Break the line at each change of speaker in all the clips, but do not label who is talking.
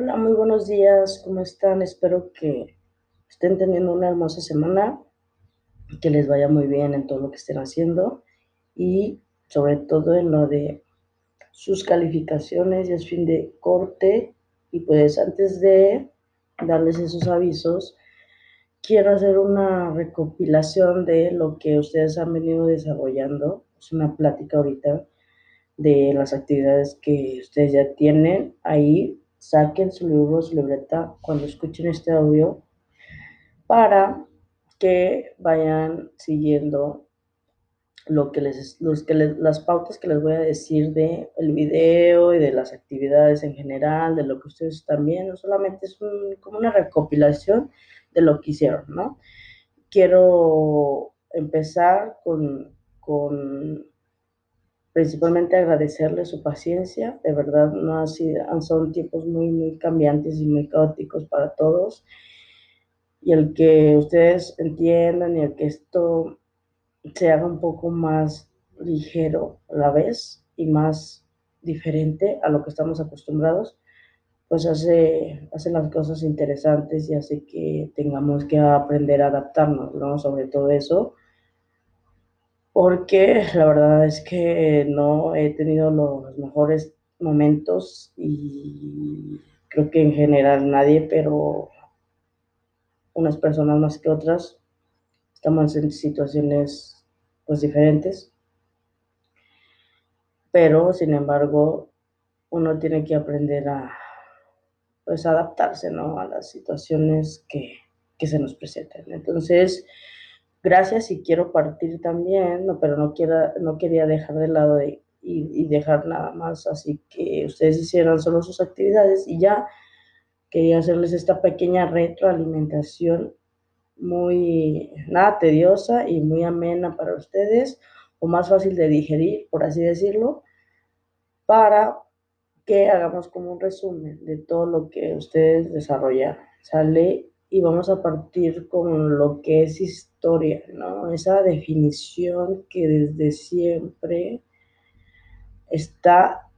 Hola, muy buenos días, ¿cómo están? Espero que estén teniendo una hermosa semana, que les vaya muy bien en todo lo que estén haciendo y sobre todo en lo de sus calificaciones, ya es fin de corte y pues antes de darles esos avisos, quiero hacer una recopilación de lo que ustedes han venido desarrollando, es una plática ahorita de las actividades que ustedes ya tienen ahí saquen su libro, su libreta cuando escuchen este audio para que vayan siguiendo lo que les, los que las pautas que les voy a decir de video y de las actividades en general, de lo que ustedes están viendo, solamente es como una recopilación de lo que hicieron, ¿no? Quiero empezar con, con principalmente agradecerle su paciencia, de verdad no ha sido, son tiempos muy, muy cambiantes y muy caóticos para todos, y el que ustedes entiendan y el que esto se haga un poco más ligero a la vez y más diferente a lo que estamos acostumbrados, pues hace, hace las cosas interesantes y hace que tengamos que aprender a adaptarnos, ¿no? Sobre todo eso, porque la verdad es que no he tenido los mejores momentos y creo que en general nadie, pero unas personas más que otras estamos en situaciones pues diferentes. Pero sin embargo, uno tiene que aprender a pues adaptarse, ¿no? A las situaciones que, que se nos presentan. Entonces, gracias y quiero partir también, pero no, quiera, no quería dejar de lado de, y, dejar nada más así que ustedes hicieran solo sus actividades y ya quería hacerles esta pequeña retroalimentación muy, nada tediosa y muy amena para ustedes o más fácil de digerir, por así decirlo, para que hagamos como un resumen de todo lo que ustedes desarrollaron. Sale y vamos a partir con lo que es historia, ¿no? Esa definición que desde siempre está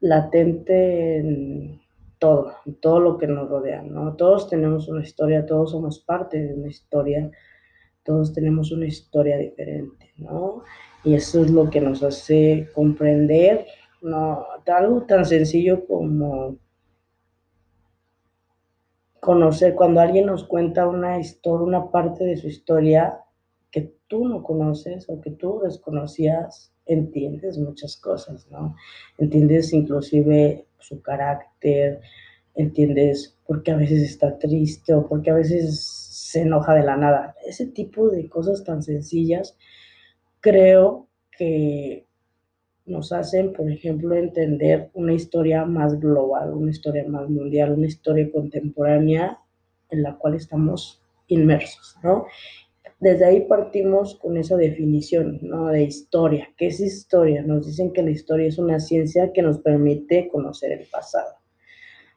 latente en todo, en todo lo que nos rodea, ¿no? Todos tenemos una historia, todos somos parte de una historia, todos tenemos una historia diferente, ¿no? Y eso es lo que nos hace comprender, ¿no? Algo tan sencillo como conocer, cuando alguien nos cuenta una historia, una parte de su historia que tú no conoces o que tú desconocías, entiendes muchas cosas, ¿no? Entiendes inclusive su carácter, entiendes por qué a veces está triste o por qué a veces se enoja de la nada. Ese tipo de cosas tan sencillas creo que nos hacen, por ejemplo, entender una historia más global, una historia más mundial, una historia contemporánea en la cual estamos inmersos, ¿no? Desde ahí partimos con esa definición, ¿no? De historia. ¿Qué es historia? Nos dicen que la historia es una ciencia que nos permite conocer el pasado,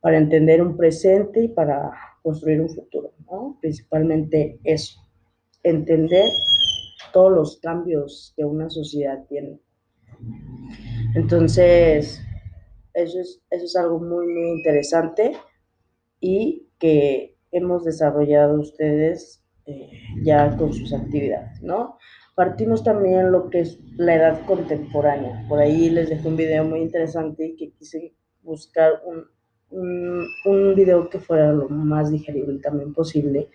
para entender un presente y para construir un futuro, ¿no? Principalmente eso, entender todos los cambios que una sociedad tiene entonces, eso es, eso es algo muy, muy interesante y que hemos desarrollado ustedes eh, ya con sus actividades, ¿no? Partimos también lo que es la edad contemporánea. Por ahí les dejo un video muy interesante que quise buscar un, un, un, video que fuera lo más digerible también posible,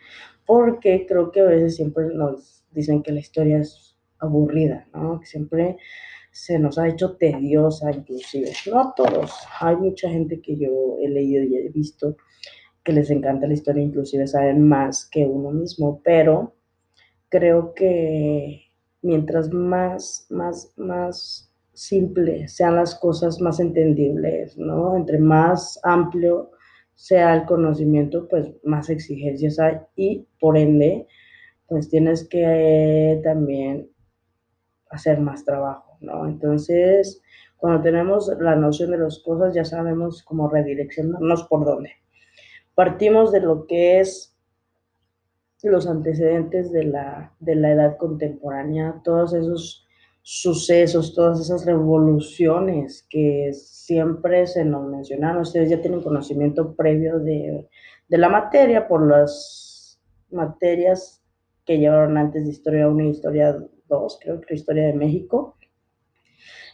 porque creo que a veces siempre nos dicen que la historia es aburrida, ¿no? Que siempre se nos ha hecho tediosa inclusive. No a todos, hay mucha gente que yo he leído y he visto que les encanta la historia, inclusive saben más que uno mismo, pero creo que mientras más, más, más simple sean las cosas, más entendibles, ¿no? Entre más amplio sea el conocimiento, pues más exigencias hay y por ende, pues tienes que también hacer más trabajo. ¿No? Entonces, cuando tenemos la noción de las cosas, ya sabemos cómo redireccionarnos por dónde. Partimos de lo que es los antecedentes de la, de la edad contemporánea, todos esos sucesos, todas esas revoluciones que siempre se nos mencionaron. Ustedes ya tienen conocimiento previo de, de la materia por las materias que llevaron antes de Historia 1 y Historia 2, creo que Historia de México,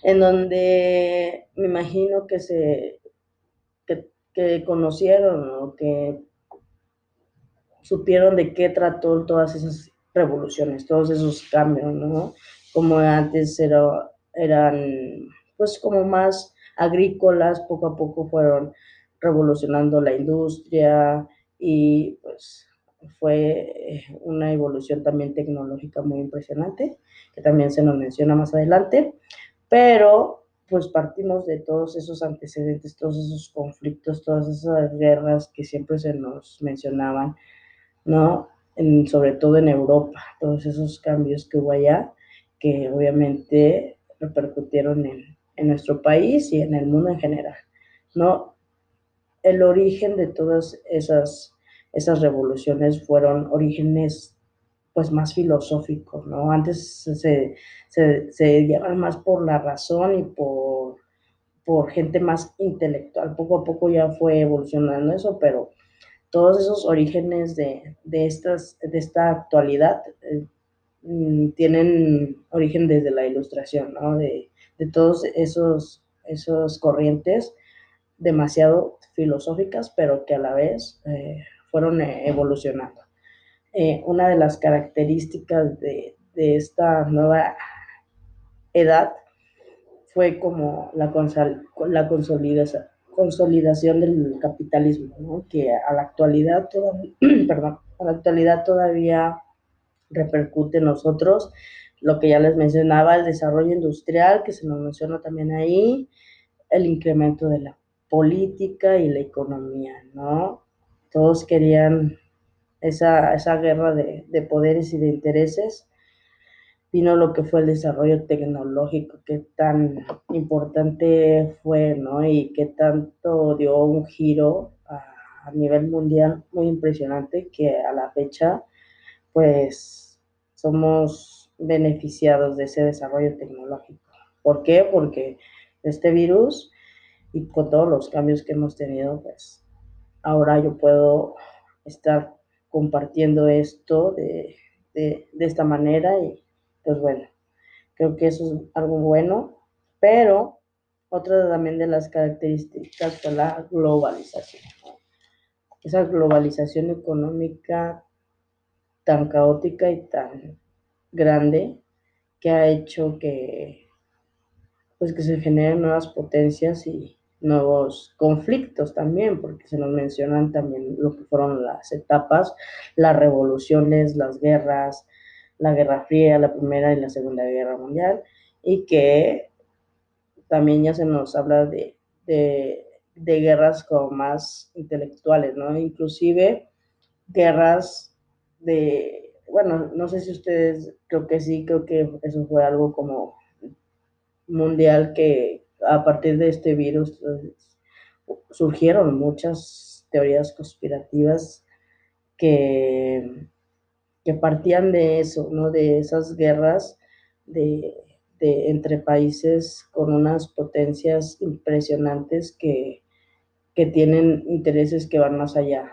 en donde me imagino que se que, conocieron o que supieron de qué trató todas esas revoluciones, todos esos cambios, ¿no? Como antes era, eran, pues como más agrícolas, poco a poco fueron revolucionando la industria y pues fue una evolución también tecnológica muy impresionante, que también se nos menciona más adelante, pero pues partimos de todos esos antecedentes, todos esos conflictos, todas esas guerras que siempre se nos mencionaban, ¿no? sobre todo en Europa, todos esos cambios que hubo allá, que obviamente repercutieron en, nuestro país y en el mundo en general, ¿no? El origen de todas esas, esas revoluciones fueron orígenes pues más filosóficos, ¿no? Antes se, se, se llevan más por la razón y por, por gente más intelectual. Poco a poco ya fue evolucionando eso, pero todos esos orígenes de, de, estas, de esta actualidad eh, tienen origen desde la ilustración, ¿no? De, de todos esos, esos corrientes demasiado filosóficas, pero que a la vez eh, fueron eh, evolucionando. Eh, una de las características de, de, esta nueva edad fue como la, la consolidación, consolidación del capitalismo, ¿no? que a la actualidad, todavía, perdón, a la actualidad todavía repercute en nosotros lo que ya les mencionaba, el desarrollo industrial, que se nos menciona también ahí, el incremento de la política y la economía, ¿no? Todos querían esa, esa guerra de, de, poderes y de intereses. Vino lo que fue el desarrollo tecnológico, que tan importante fue, ¿no? Y que tanto dio un giro a, a nivel mundial muy impresionante que a la fecha, pues, somos beneficiados de ese desarrollo tecnológico. ¿Por qué? Porque este virus y con todos los cambios que hemos tenido, pues ahora yo puedo estar compartiendo esto de, de, esta manera y pues bueno, creo que eso es algo bueno, pero otra también de las características fue la globalización. Esa globalización económica tan caótica y tan grande que ha hecho que, pues, que se generen nuevas potencias y nuevos conflictos también, porque se nos mencionan también lo que fueron las etapas, las revoluciones, las guerras, la Guerra Fría, la Primera y la Segunda Guerra Mundial, y que también ya se nos habla de, de, de guerras como más intelectuales, ¿no? Inclusive guerras de bueno, no sé si ustedes, creo que sí, creo que eso fue algo como mundial que a partir de este virus pues, surgieron muchas teorías conspirativas que, que partían de eso, ¿no? De esas guerras de, de entre países con unas potencias impresionantes que, que tienen intereses que van más allá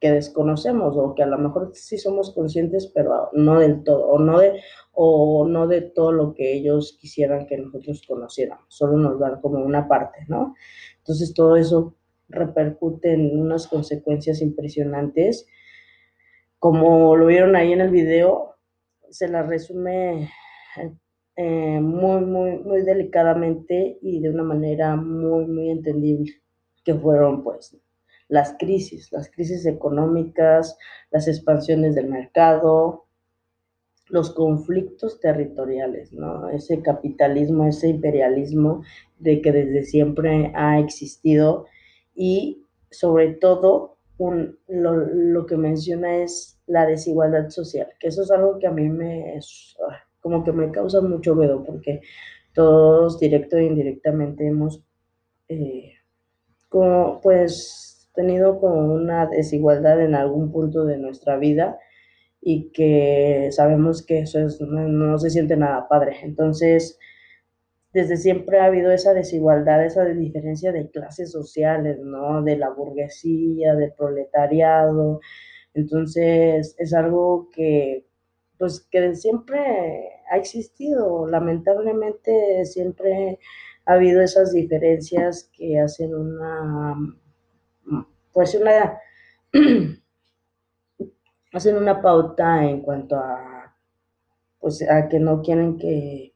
que desconocemos o que a lo mejor sí somos conscientes, pero no del todo, o no de, o no de todo lo que ellos quisieran que nosotros conociéramos, solo nos dan como una parte, ¿no? Entonces todo eso repercute en unas consecuencias impresionantes. Como lo vieron ahí en el video, se la resume eh, muy, muy, muy delicadamente y de una manera muy, muy entendible, que fueron pues las crisis, las crisis económicas, las expansiones del mercado, los conflictos territoriales, ¿no? Ese capitalismo, ese imperialismo de que desde siempre ha existido y sobre todo lo, que menciona es la desigualdad social, que eso es algo que a mí me, es, como que me causa mucho miedo porque todos directo e indirectamente hemos, eh, como, pues, tenido como una desigualdad en algún punto de nuestra vida y que sabemos que eso es, no, no se siente nada padre. Entonces, desde siempre ha habido esa desigualdad, esa diferencia de clases sociales, ¿no? De la burguesía, del proletariado. Entonces, es algo que, pues, que siempre ha existido. Lamentablemente, siempre ha habido esas diferencias que hacen una, pues, una, hacen una pauta en cuanto a, pues, a que no quieren que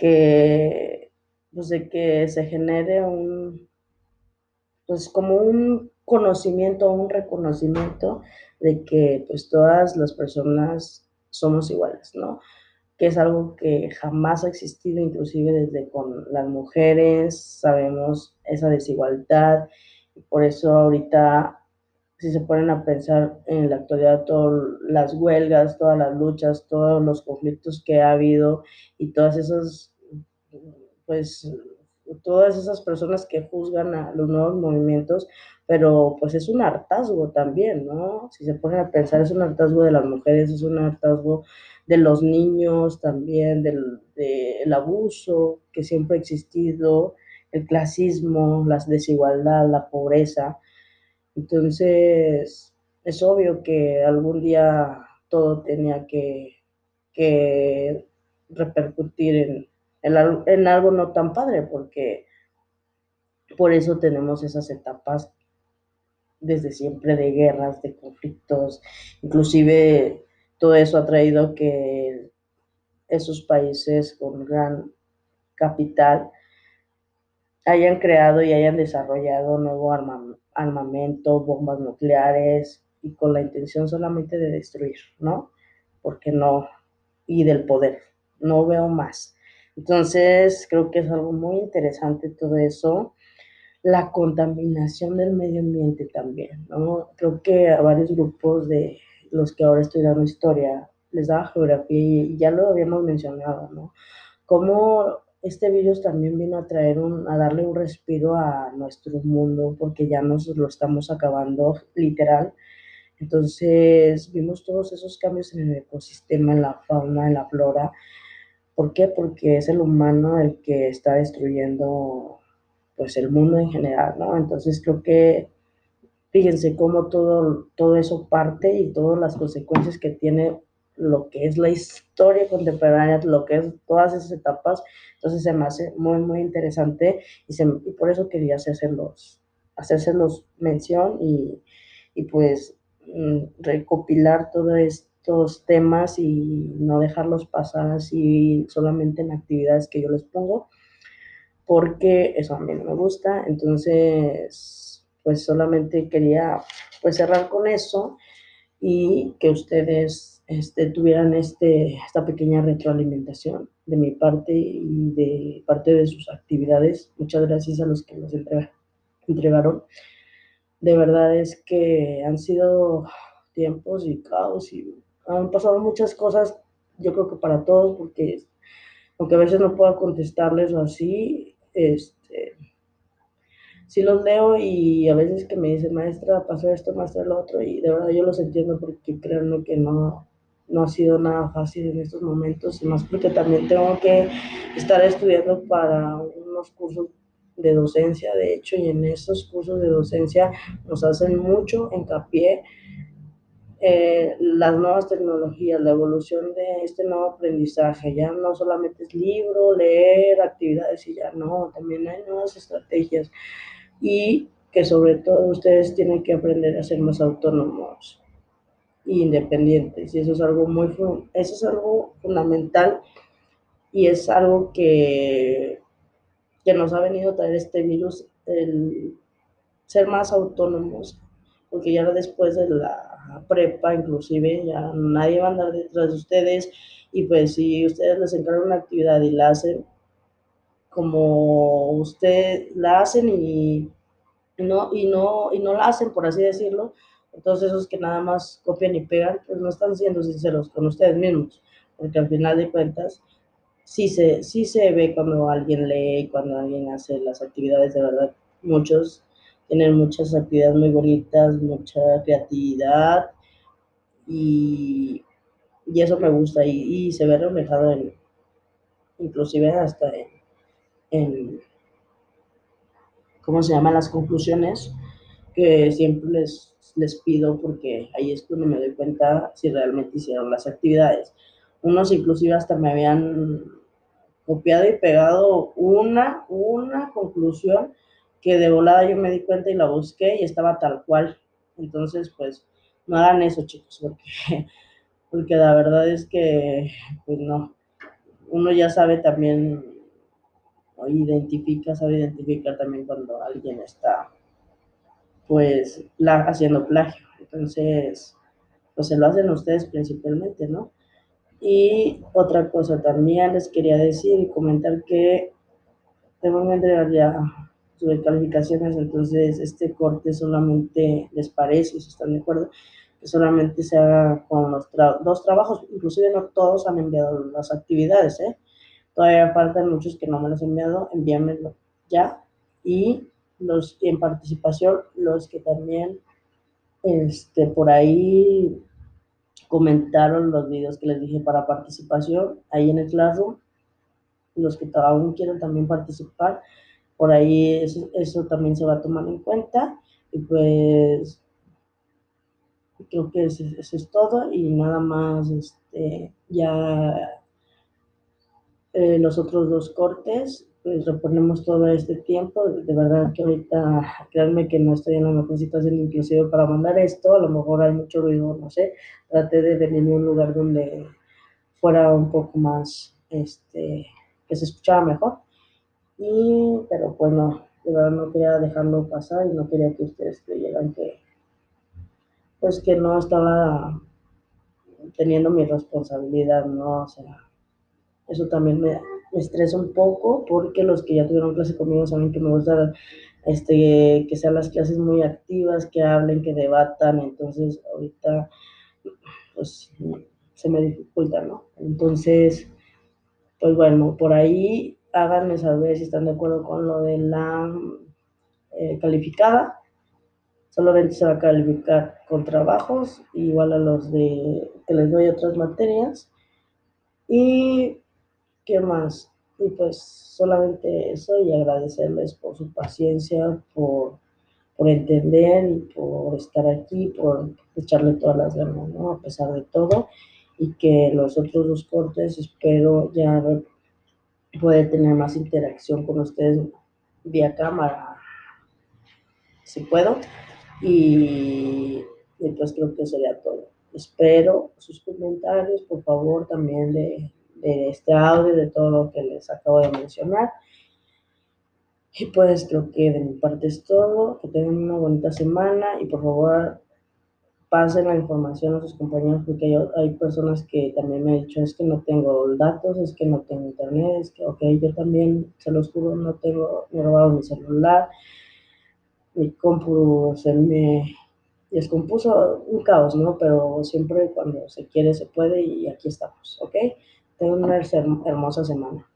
que, pues de que se genere un, pues como un conocimiento, un reconocimiento de que pues todas las personas somos iguales, ¿no? Que es algo que jamás ha existido, inclusive desde con las mujeres, sabemos esa desigualdad, por eso ahorita si se ponen a pensar en la actualidad todas las huelgas, todas las luchas, todos los conflictos que ha habido y todas esas pues todas esas personas que juzgan a los nuevos movimientos, pero pues es un hartazgo también, ¿no? Si se ponen a pensar, es un hartazgo de las mujeres, es un hartazgo de los niños también, del, del abuso que siempre ha existido, el clasismo, la desigualdad, la pobreza. Entonces, es obvio que algún día todo tenía que, que repercutir en, en, algo no tan padre, porque por eso tenemos esas etapas desde siempre de guerras, de conflictos, inclusive todo eso ha traído que esos países con gran capital hayan creado y hayan desarrollado nuevo armamento, bombas nucleares y con la intención solamente de destruir, ¿no? Porque no, y del poder, no veo más. Entonces, creo que es algo muy interesante todo eso. La contaminación del medio ambiente también, ¿no? Creo que a varios grupos de los que ahora estoy dando historia les da geografía y ya lo habíamos mencionado, ¿no? Cómo este virus también vino a traer un, a darle un respiro a nuestro mundo porque ya nos lo estamos acabando literal. Entonces vimos todos esos cambios en el ecosistema, en la fauna, en la flora, ¿Por qué? Porque es el humano el que está destruyendo pues el mundo en general, ¿no? Entonces creo que fíjense cómo todo, todo eso parte y todas las consecuencias que tiene lo que es la historia contemporánea, lo que es todas esas etapas, entonces se me hace muy, muy interesante y, se, y por eso quería hacérselos, hacérselos mención y, y pues mm, recopilar todo esto estos temas y no dejarlos pasar así solamente en actividades que yo les pongo, porque eso a mí no me gusta. Entonces, pues solamente quería pues cerrar con eso y que ustedes este, tuvieran este, esta pequeña retroalimentación de mi parte y de parte de sus actividades. Muchas gracias a los que nos entregaron. De verdad es que han sido tiempos y caos y han pasado muchas cosas, yo creo que para todos, porque aunque a veces no pueda contestarles o así, este, sí los leo y a veces que me dicen, maestra, pasó esto, maestra, lo otro, y de verdad yo los entiendo porque créanme que no, no ha sido nada fácil en estos momentos, y más porque también tengo que estar estudiando para unos cursos de docencia, de hecho, y en esos cursos de docencia nos hacen mucho hincapié eh, las nuevas tecnologías, la evolución de este nuevo aprendizaje. Ya no solamente es libro, leer, actividades y ya no, también hay nuevas estrategias y que sobre todo ustedes tienen que aprender a ser más autónomos independientes. Y eso es algo muy, eso es algo fundamental y es algo que, que nos ha venido a traer este virus, el ser más autónomos, porque ya después de la prepa, inclusive, ya nadie va a andar detrás de ustedes y pues si ustedes les encargan una actividad y la hacen como usted la hacen y, no, y, no, y no la hacen, por así decirlo, entonces esos que nada más copian y pegan, pues no están siendo sinceros con ustedes mismos, porque al final de cuentas sí se, sí se ve cuando alguien lee, cuando alguien hace las actividades de verdad. Muchos tienen muchas actividades muy bonitas, mucha creatividad y, y eso me gusta y, se ve reflejado en, inclusive hasta en, en ¿cómo se llama? Las conclusiones que siempre les, les pido porque ahí es cuando me doy cuenta si realmente hicieron las actividades. Unos inclusive hasta me habían copiado y pegado una, una conclusión que de volada yo me di cuenta y la busqué y estaba tal cual. Entonces, pues, no hagan eso, chicos, porque, porque la verdad es que, pues no, uno ya sabe también, o identifica, sabe identificar también cuando alguien está, pues, haciendo plagio. Entonces, pues se lo hacen ustedes principalmente, ¿no? Y otra cosa también les quería decir y comentar que tengo que entregar ya sus calificaciones, entonces este corte solamente les parece, si están de acuerdo, que solamente se haga con los dos trabajos, inclusive no todos han enviado las actividades, ¿eh? Todavía faltan muchos que no me los han enviado, envíamelo ya. Y los en participación, los que también este, por ahí comentaron los videos que les dije para participación ahí en el Classroom. Los que aún quieren también participar, por ahí eso, también se va a tomar en cuenta. Y pues creo que eso, es todo y nada más, este, ya eh, los otros dos cortes pues reponemos todo este tiempo. De verdad que ahorita, créanme que no estoy en la mejor situación inclusive para mandar esto, a lo mejor hay mucho ruido, no sé, traté de venir a un lugar donde fuera un poco más, este, que se escuchara mejor. Y, pero pues no, de verdad no quería dejarlo pasar y no quería que ustedes creyeran que, pues que no estaba teniendo mi responsabilidad, ¿no? O sea, eso también me, me estresa un poco porque los que ya tuvieron clase conmigo saben que me gusta este, que sean las clases muy activas, que hablen, que debatan, entonces ahorita pues se me dificulta, ¿no? Entonces, pues bueno, por ahí háganme saber si están de acuerdo con lo de la eh, calificada. Solamente se va a calificar con trabajos, igual a los de que les doy otras materias. Y ¿Qué más? Y pues solamente eso y agradecerles por su paciencia, por, por entender y por estar aquí, por echarle todas las ganas, ¿no? A pesar de todo. Y que los otros dos cortes espero ya poder tener más interacción con ustedes vía cámara, si puedo. Y, y pues creo que sería todo. Espero sus comentarios, por favor, también de de este audio, de todo lo que les acabo de mencionar. Y pues creo que de mi parte es todo. Que tengan una bonita semana y por favor pasen la información a sus compañeros porque hay, hay, personas que también me han dicho es que no tengo datos, es que no tengo internet, es que ok, yo también se los juro, no tengo, me robado mi celular, mi compu se me descompuso un caos, ¿no? Pero siempre cuando se quiere se puede y aquí estamos, ¿ok? Tengan una hermosa semana.